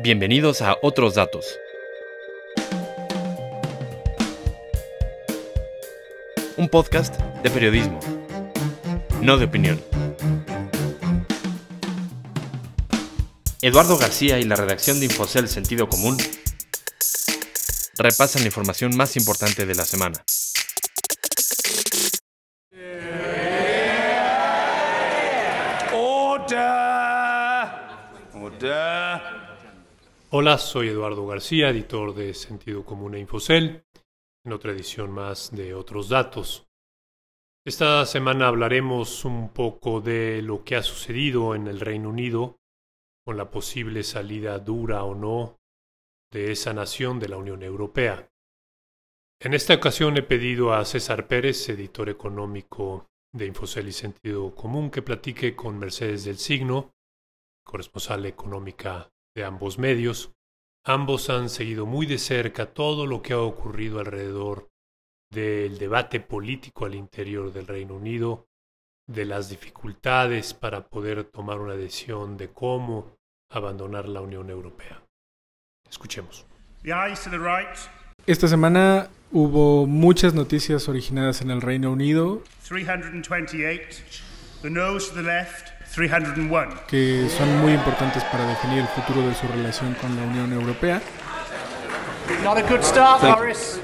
Bienvenidos a Otros Datos. Un podcast de periodismo, no de opinión. Eduardo García y la redacción de Infocel Sentido Común repasan la información más importante de la semana. Hola, soy Eduardo García, editor de Sentido Común e Infocel, en otra edición más de Otros Datos. Esta semana hablaremos un poco de lo que ha sucedido en el Reino Unido con la posible salida dura o no de esa nación de la Unión Europea. En esta ocasión he pedido a César Pérez, editor económico de Infocel y Sentido Común, que platique con Mercedes del Signo, corresponsal económica de ambos medios. Ambos han seguido muy de cerca todo lo que ha ocurrido alrededor del debate político al interior del Reino Unido, de las dificultades para poder tomar una decisión de cómo abandonar la Unión Europea. Escuchemos. Esta semana hubo muchas noticias originadas en el Reino Unido. 328, the nose to the left, 301. que son muy importantes para definir el futuro de su relación con la Unión Europea. Not a good start, Boris.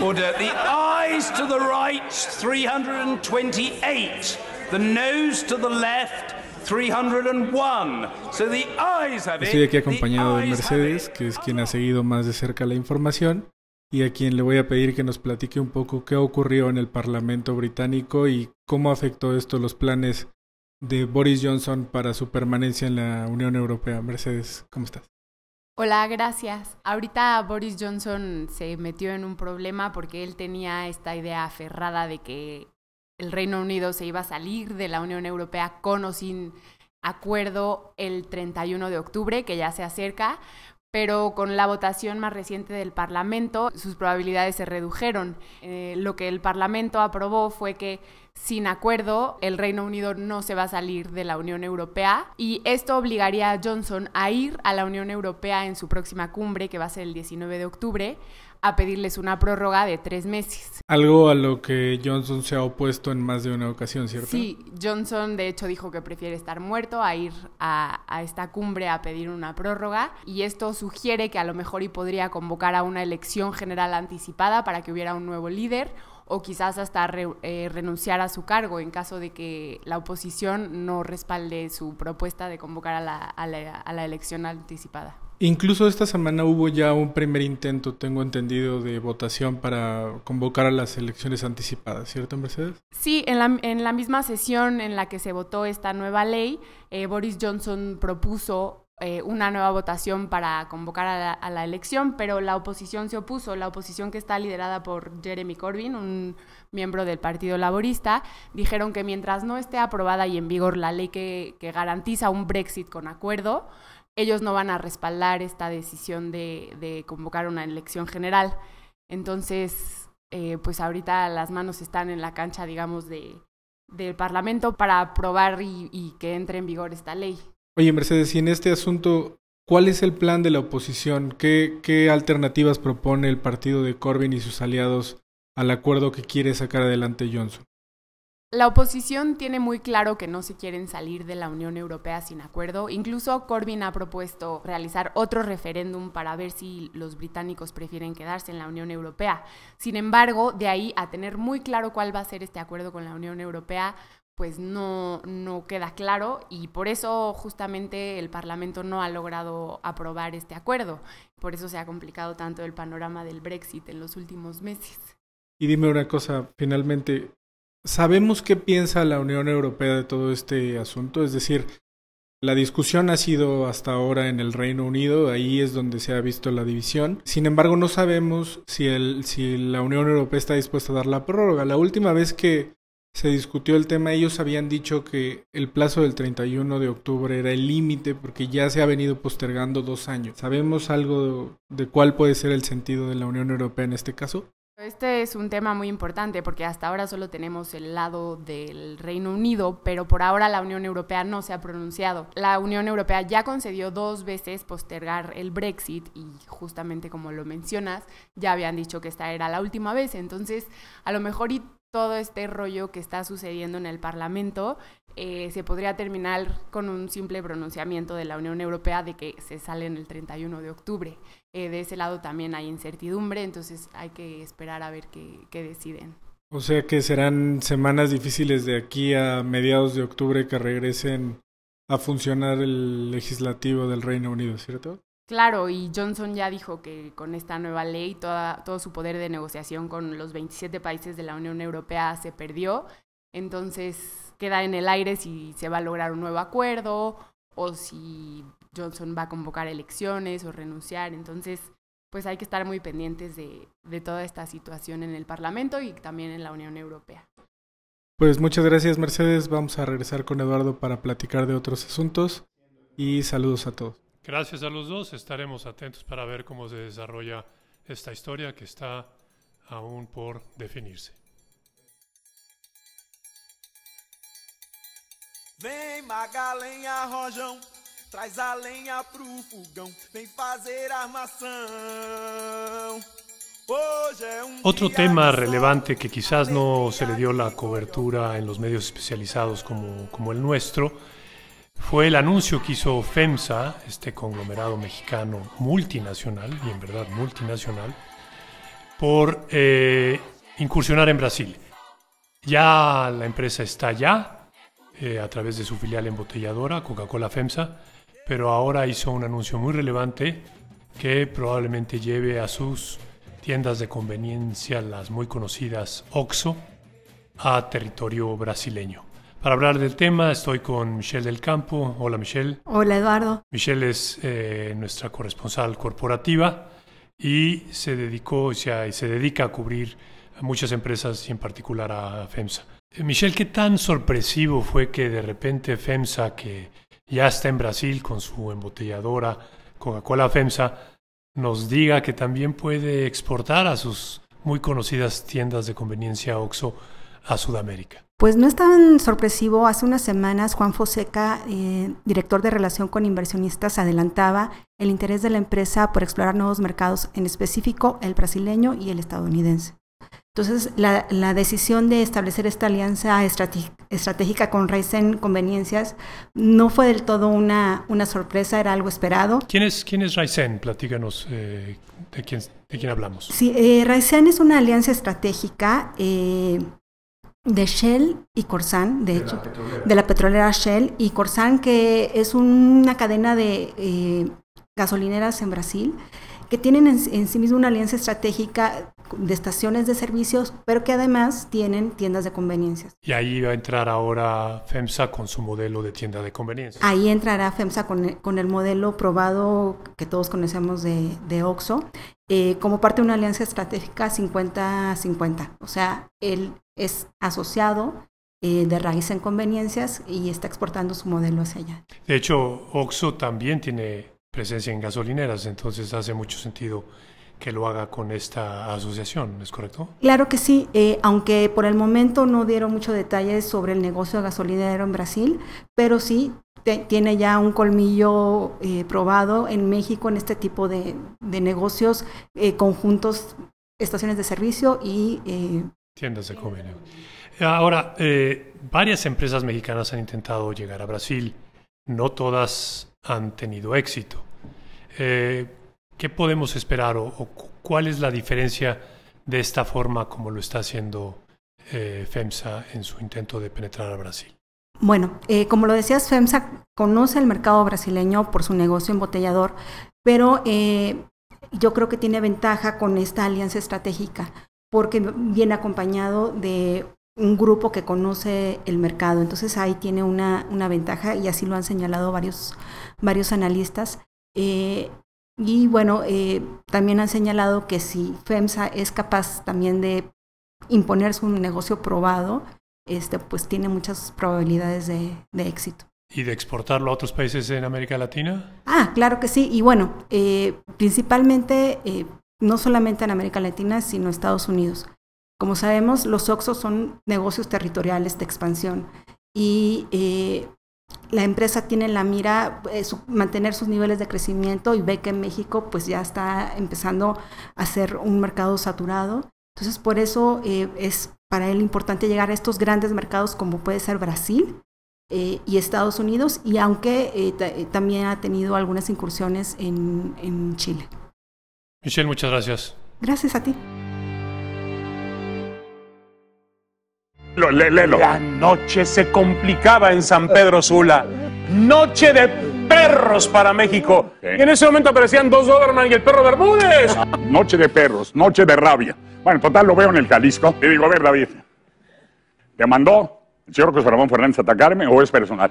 Order. The eyes to the right, 328. The nose to the left, 301. So the eyes have it. Estoy aquí acompañado de Mercedes, que es quien ha seguido más de cerca la información, y a quien le voy a pedir que nos platique un poco qué ocurrió en el Parlamento británico y cómo afectó esto los planes de Boris Johnson para su permanencia en la Unión Europea. Mercedes, ¿cómo estás? Hola, gracias. Ahorita Boris Johnson se metió en un problema porque él tenía esta idea aferrada de que el Reino Unido se iba a salir de la Unión Europea con o sin acuerdo el 31 de octubre, que ya se acerca, pero con la votación más reciente del Parlamento sus probabilidades se redujeron. Eh, lo que el Parlamento aprobó fue que sin acuerdo el Reino Unido no se va a salir de la Unión Europea y esto obligaría a Johnson a ir a la Unión Europea en su próxima cumbre, que va a ser el 19 de octubre, a pedirles una prórroga de tres meses. Algo a lo que Johnson se ha opuesto en más de una ocasión, ¿cierto? Sí, Johnson de hecho dijo que prefiere estar muerto a ir a, a esta cumbre a pedir una prórroga y esto sugiere que a lo mejor y podría convocar a una elección general anticipada para que hubiera un nuevo líder o quizás hasta re- eh, renunciar a su cargo en caso de que la oposición no respalde su propuesta de convocar a la, a la- a la elección anticipada. Incluso esta semana hubo ya un primer intento, tengo entendido, de votación para convocar a las elecciones anticipadas, ¿cierto, Mercedes? Sí, en la, en la misma sesión en la que se votó esta nueva ley, eh, Boris Johnson propuso eh, una nueva votación para convocar a la, a la elección, pero la oposición se opuso. La oposición que está liderada por Jeremy Corbyn, un miembro del Partido Laborista, dijeron que mientras no esté aprobada y en vigor la ley que, que garantiza un Brexit con acuerdo, ellos no van a respaldar esta decisión de, de convocar una elección general. Entonces, eh, pues ahorita las manos están en la cancha, digamos, de, del Parlamento para aprobar y, que entre en vigor esta ley. Oye, Mercedes, y en este asunto, ¿cuál es el plan de la oposición? ¿Qué, qué alternativas propone el partido de Corbyn y sus aliados al acuerdo que quiere sacar adelante Johnson? La oposición tiene muy claro que no se quieren salir de la Unión Europea sin acuerdo. Incluso Corbyn ha propuesto realizar otro referéndum para ver si los británicos prefieren quedarse en la Unión Europea. Sin embargo, de ahí a tener muy claro cuál va a ser este acuerdo con la Unión Europea, pues no, no queda claro y por eso justamente el Parlamento no ha logrado aprobar este acuerdo. Por eso se ha complicado tanto el panorama del Brexit en los últimos meses. Y dime una cosa, finalmente, ¿sabemos qué piensa la Unión Europea de todo este asunto? Es decir, la discusión ha sido hasta ahora en el Reino Unido, ahí es donde se ha visto la división. Sin embargo, no sabemos si, el, si la Unión Europea está dispuesta a dar la prórroga. La última vez que se discutió el tema, ellos habían dicho que el plazo del 31 de octubre era el límite porque ya se ha venido postergando dos años. ¿Sabemos algo de, de cuál puede ser el sentido de la Unión Europea en este caso? Este es un tema muy importante porque hasta ahora solo tenemos el lado del Reino Unido, pero por ahora la Unión Europea no se ha pronunciado. La Unión Europea ya concedió dos veces postergar el Brexit y justamente como lo mencionas, ya habían dicho que esta era la última vez, entonces a lo mejor y todo este rollo que está sucediendo en el Parlamento eh, se podría terminar con un simple pronunciamiento de la Unión Europea de que se sale en el 31 de octubre. Eh, de ese lado también hay incertidumbre, entonces hay que esperar a ver qué, qué deciden. O sea que serán semanas difíciles de aquí a mediados de octubre que regresen a funcionar el legislativo del Reino Unido, ¿cierto? Claro, y Johnson ya dijo que con esta nueva ley toda, todo su poder de negociación con los 27 países de la Unión Europea se perdió. Entonces queda en el aire si se va a lograr un nuevo acuerdo o si Johnson va a convocar elecciones o renunciar. Entonces, pues hay que estar muy pendientes de, de toda esta situación en el Parlamento y también en la Unión Europea. Pues muchas gracias Mercedes. Vamos a regresar con Eduardo para platicar de otros asuntos y saludos a todos. Gracias a los dos. Estaremos atentos para ver cómo se desarrolla esta historia que está aún por definirse. Vem traz a lenha pro fogão, vem fazer armação. Um Otro tema relevante que quizás no se le dio la cobertura en los medios especializados como, como el nuestro fue el anuncio que hizo FEMSA, este conglomerado mexicano multinacional, y en verdad multinacional, por eh, incursionar en Brasil. Ya la empresa está allá, eh, a través de su filial embotelladora, Coca-Cola FEMSA, pero ahora hizo un anuncio muy relevante que probablemente lleve a sus tiendas de conveniencia, las muy conocidas OXO, a territorio brasileño. Para hablar del tema estoy con Michelle del Campo. Hola Michelle. Hola Eduardo. Michelle es eh, nuestra corresponsal corporativa y se dedicó o sea, y se dedica a cubrir a muchas empresas y en particular a FEMSA. Eh, Michelle, ¿qué tan sorpresivo fue que de repente FEMSA, que ya está en Brasil con su embotelladora Coca-Cola FEMSA, nos diga que también puede exportar a sus muy conocidas tiendas de conveniencia OXO a Sudamérica? Pues no es tan sorpresivo. Hace unas semanas Juan Foseca, eh, director de relación con inversionistas, adelantaba el interés de la empresa por explorar nuevos mercados, en específico el brasileño y el estadounidense. Entonces, la, la decisión de establecer esta alianza estrate- estratégica con Raizen Conveniencias no fue del todo una, una sorpresa, era algo esperado. ¿Quién es, quién es Raizen? Platícanos eh, de, quién, de quién hablamos. Sí, eh, es una alianza estratégica eh, de Shell y Corsan, de, hecho, de la petrolera Shell y Corsan, que es una cadena de eh, gasolineras en Brasil, que tienen en, en sí mismo una alianza estratégica de estaciones de servicios, pero que además tienen tiendas de conveniencias. Y ahí va a entrar ahora FEMSA con su modelo de tienda de conveniencia. Ahí entrará FEMSA con el, con el modelo probado que todos conocemos de, de OXO, eh, como parte de una alianza estratégica 50-50. O sea, él es asociado eh, de raíz en conveniencias y está exportando su modelo hacia allá. De hecho, OXO también tiene presencia en gasolineras, entonces hace mucho sentido que lo haga con esta asociación, ¿es correcto? Claro que sí, eh, aunque por el momento no dieron muchos detalles sobre el negocio gasolinero en Brasil, pero sí te- tiene ya un colmillo eh, probado en México en este tipo de, de negocios eh, conjuntos, estaciones de servicio y eh, Tiendas de convenio. Ahora, varias empresas mexicanas han intentado llegar a Brasil, no todas han tenido éxito. Eh, ¿Qué podemos esperar o, o cu- cuál es la diferencia de esta forma como lo está haciendo eh, FEMSA en su intento de penetrar a Brasil? Bueno, eh, como lo decías, FEMSA conoce el mercado brasileño por su negocio embotellador, pero yo creo que tiene ventaja con esta alianza estratégica, porque viene acompañado de un grupo que conoce el mercado. Entonces ahí tiene una, una ventaja y así lo han señalado varios, varios analistas. Eh, y bueno, eh, también han señalado que si FEMSA es capaz también de imponer su negocio probado, este, pues tiene muchas probabilidades de, de éxito. ¿Y de exportarlo a otros países en América Latina? Ah, claro que sí. Y bueno, eh, principalmente eh, no solamente en América Latina, sino en Estados Unidos. Como sabemos, los OXXO son negocios territoriales de expansión y eh, la empresa tiene en la mira eh, su, mantener sus niveles de crecimiento y ve que en México pues ya está empezando a ser un mercado saturado. Entonces por eso eh, es para él importante llegar a estos grandes mercados como puede ser Brasil eh, y Estados Unidos y aunque eh, eh, también ha tenido algunas incursiones en, en Chile. Michelle, muchas gracias. Gracias a ti. Léelo. La noche se complicaba en San Pedro Sula. Noche de perros para México. Sí. Y en ese momento aparecían dos Doberman y el perro Bermúdez. Noche de perros, noche de rabia. Bueno, total, lo veo en el Jalisco. Le digo, a ver, David, ¿te mandó el señor José Ramón Fernández a atacarme o es personal?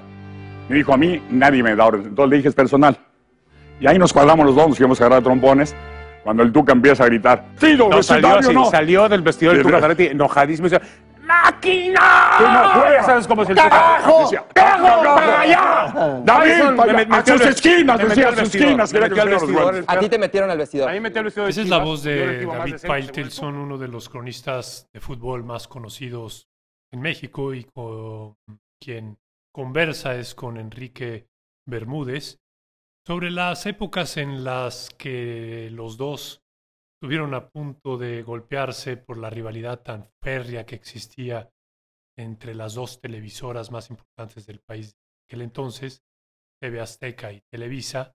Me dijo, a mí nadie me da orden. Entonces le dije, es personal. Y ahí nos cuadramos los dos, nos íbamos a agarrar trompones. Cuando el Tuca empieza a gritar, ¡Sí, No, salió, no! salió del vestidor del Tuca. Ferretti enojadísimo y ¡Máquina! ¡Que no juega! Ya sabes cómo es el ¡Carajo! Decía, ¡Carajo, ¡Carajo! para allá! ¡David, para me ¡A sus al- esquinas! me Decía, a al sus esquinas! me al vestidor, A ti te metieron al vestidor. Ahí metió el vestidor Esa es la voz de David decente, Faitelson, uno de los cronistas de fútbol más conocidos en México y con quien conversa es con Enrique Bermúdez sobre las épocas en las que los dos estuvieron a punto de golpearse por la rivalidad tan férrea que existía entre las dos televisoras más importantes del país de aquel entonces, TV Azteca y Televisa,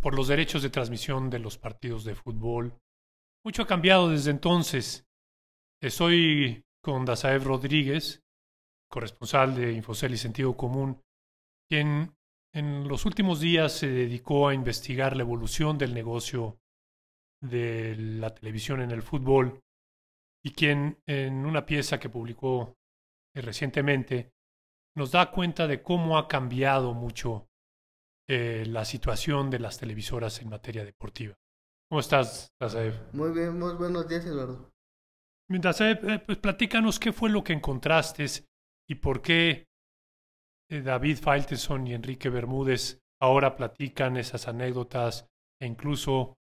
por los derechos de transmisión de los partidos de fútbol. Mucho ha cambiado desde entonces. Estoy con Dazaev Rodríguez, corresponsal de Infocel y Sentido Común, quien en los últimos días se dedicó a investigar la evolución del negocio de la televisión en el fútbol y quien en una pieza que publicó eh, recientemente nos da cuenta de cómo ha cambiado mucho eh, la situación de las televisoras en materia deportiva. ¿Cómo estás, Dazaev? Muy bien, muy buenos días, Eduardo. Dazaev, eh, pues platícanos qué fue lo que encontraste y por qué David Faitelson y Enrique Bermúdez ahora platican esas anécdotas e incluso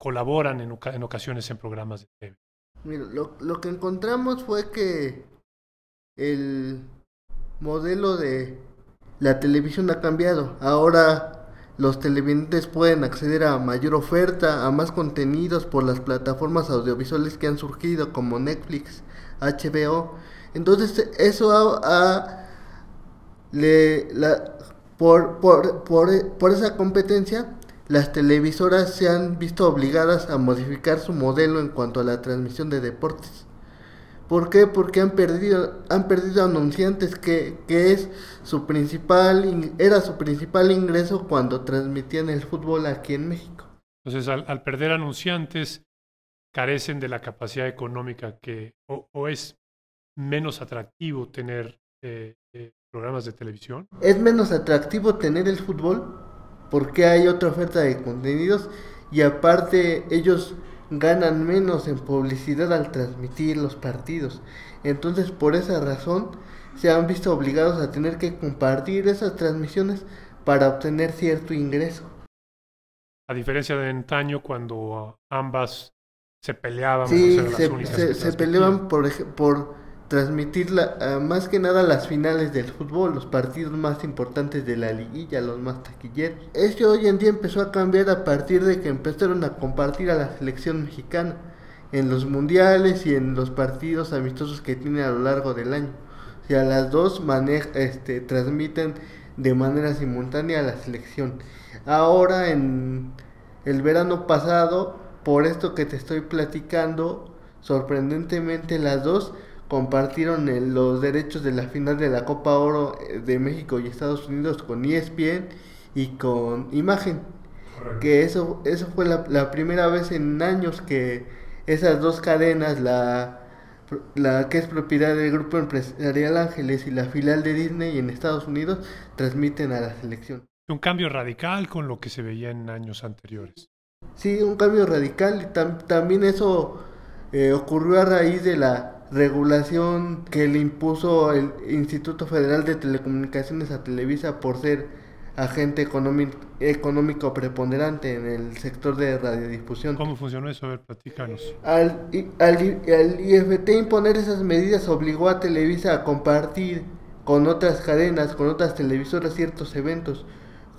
colaboran en, en ocasiones en programas de TV. Mira, lo, lo que encontramos fue que el modelo de la televisión ha cambiado. Ahora los televidentes pueden acceder a mayor oferta, a más contenidos por las plataformas audiovisuales que han surgido como Netflix, HBO. Entonces eso ha, ha- le, la, por, por, por, por esa competencia, las televisoras se han visto obligadas a modificar su modelo en cuanto a la transmisión de deportes. ¿Por qué? Porque han perdido, han perdido anunciantes que, que es su principal, in- era su principal ingreso cuando transmitían el fútbol aquí en México. Entonces, al, al perder anunciantes, carecen de la capacidad económica que o, o es menos atractivo tener eh, eh, programas de televisión. Es menos atractivo tener el fútbol porque hay otra oferta de contenidos y aparte ellos ganan menos en publicidad al transmitir los partidos. Entonces por esa razón se han visto obligados a tener que compartir esas transmisiones para obtener cierto ingreso. A diferencia de antaño, cuando ambas se peleaban. Sí, por ser las se, se- se peleaban por transmitir la- ah, más que nada las finales del fútbol, los partidos más importantes de la liguilla, los más taquilleros. Esto hoy en día empezó a cambiar a partir de que empezaron a compartir a la selección mexicana en los mundiales y en los partidos amistosos que tiene a lo largo del año. O sea, las dos manej- este, transmiten de manera simultánea a la selección. Ahora en el verano pasado, por esto que te estoy platicando, sorprendentemente las dos compartieron el- los derechos de la final de la Copa Oro eh, de México y Estados Unidos con ESPN y con Imagen. Que eso, eso fue la, la primera vez en años que esas dos cadenas, la, la que es propiedad del Grupo Empresarial Ángeles y la filial de Disney en Estados Unidos, transmiten a la selección. Un cambio radical con lo que se veía en años anteriores. Sí, un cambio radical y tam- también eso eh, ocurrió a raíz de la regulación que le impuso el Instituto Federal de Telecomunicaciones a Televisa por ser agente económico, económico preponderante en el sector de radiodifusión. ¿Cómo funcionó eso? A ver, platícanos. Al, al, al IFT imponer esas medidas obligó a Televisa a compartir con otras cadenas, con otras televisoras ciertos eventos,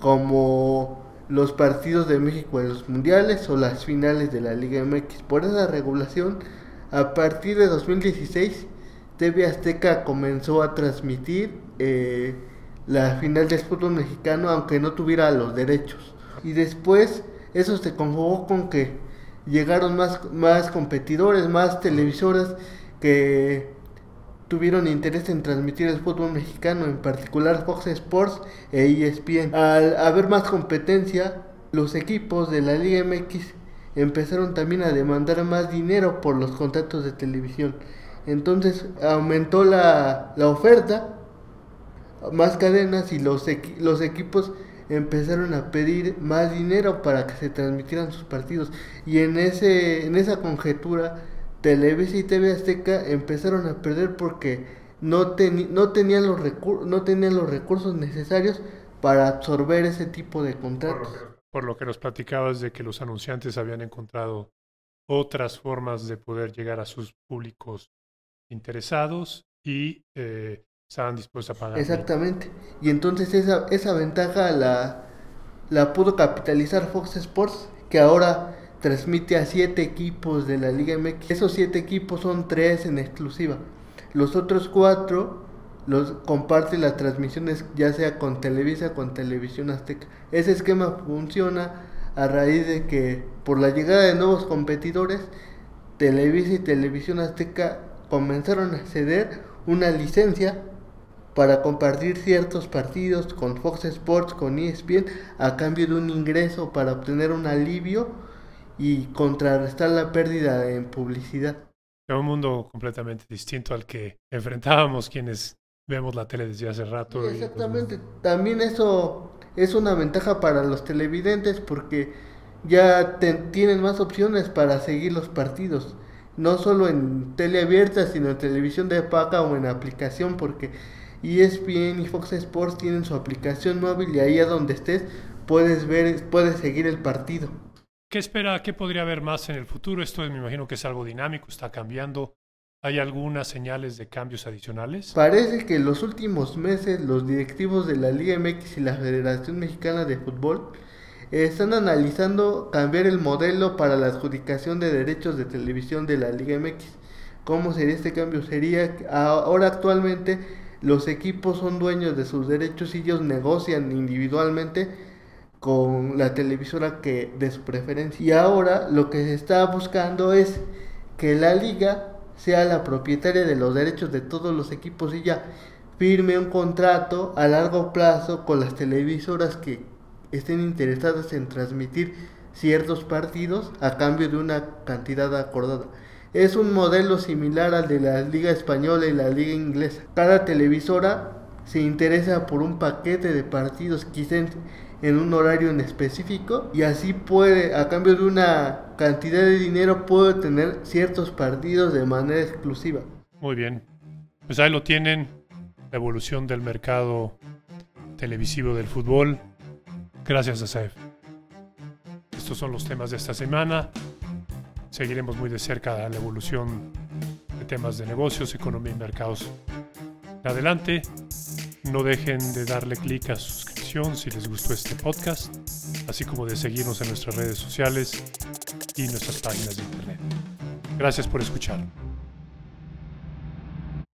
como los partidos de México en los mundiales o las finales de la Liga MX. Por esa regulación, a partir de 2016, TV Azteca comenzó a transmitir eh, la final del fútbol mexicano, aunque no tuviera los derechos. Y después eso se conjugó con que llegaron más, más competidores, más televisoras que tuvieron interés en transmitir el fútbol mexicano, en particular Fox Sports e ESPN. Al haber más competencia, los equipos de la Liga MX empezaron también a demandar más dinero por los contratos de televisión. Entonces aumentó la, la oferta, más cadenas y los, los equipos empezaron a pedir más dinero para que se transmitieran sus partidos. Y en, ese, en esa conjetura, Televisa y TV Azteca empezaron a perder porque no, no, tenían los no tenían los recursos necesarios para absorber ese tipo de contratos. Por lo, que, nos platicabas de que los anunciantes habían encontrado otras formas de poder llegar a sus públicos interesados y eh, estaban dispuestos a pagar. Exactamente. Y entonces esa, esa ventaja la, la pudo capitalizar Fox Sports, que ahora transmite a siete equipos de la Liga MX. Esos siete equipos son tres en exclusiva. Los otros cuatro los comparte las transmisiones ya sea con Televisa con Televisión Azteca. Ese esquema funciona a raíz de que por la llegada de nuevos competidores, Televisa y Televisión Azteca comenzaron a ceder una licencia para compartir ciertos partidos con Fox Sports, con ESPN, a cambio de un ingreso para obtener un alivio y contrarrestar la pérdida en publicidad. Es un mundo completamente distinto al que enfrentábamos quienes vemos la tele desde hace rato. exactamente. También eso es una ventaja para los televidentes porque ya tienen más opciones para seguir los partidos no solo en tele abierta, sino en televisión de paga o en aplicación, porque ESPN y Fox Sports tienen su aplicación móvil y ahí a donde estés puedes ver, puedes seguir el partido. ¿Qué espera, qué podría haber más en el futuro? Esto me imagino que es algo dinámico, está cambiando. ¿Hay algunas señales de cambios adicionales? Parece que en los últimos meses los directivos de la Liga MX y la Federación Mexicana de Fútbol están analizando cambiar el modelo para la adjudicación de derechos de televisión de la Liga MX. ¿Cómo sería este cambio? Sería ahora actualmente los equipos son dueños de sus derechos y ellos negocian individualmente con la televisora que de su preferencia. Y ahora lo que se está buscando es que la liga sea la propietaria de los derechos de todos los equipos y ya firme un contrato a largo plazo con las televisoras que estén interesadas en transmitir ciertos partidos a cambio de una cantidad acordada. Es un modelo similar al de la Liga Española y la Liga Inglesa. Cada televisora se interesa por un paquete de partidos quizá en un horario en específico y así puede, a cambio de una cantidad de dinero, puede tener ciertos partidos de manera exclusiva. Muy bien. Pues ahí lo tienen, la evolución del mercado televisivo del fútbol. Gracias, Asaf. Estos son los temas de esta semana. Seguiremos muy de cerca la evolución de temas de negocios, economía y mercados. Adelante, no dejen de darle clic a si les gustó este podcast, así como de seguirnos en nuestras redes sociales y nuestras páginas de internet. Gracias por escuchar.